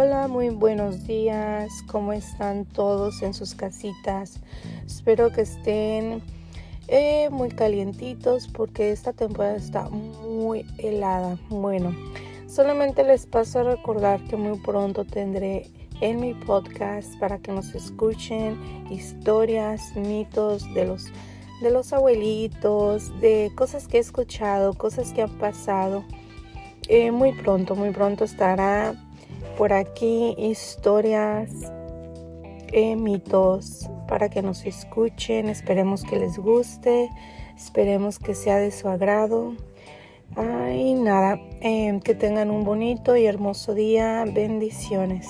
Hola, muy buenos días. ¿Cómo están todos en sus casitas? Espero que estén eh, muy calientitos porque esta temporada está muy helada. Bueno, solamente les paso a recordar que muy pronto tendré en mi podcast para que nos escuchen historias, mitos de los de los abuelitos, de cosas que he escuchado, cosas que han pasado. Eh, muy pronto, muy pronto estará por aquí historias, eh, mitos para que nos escuchen. Esperemos que les guste, esperemos que sea de su agrado. Y nada, eh, que tengan un bonito y hermoso día. Bendiciones.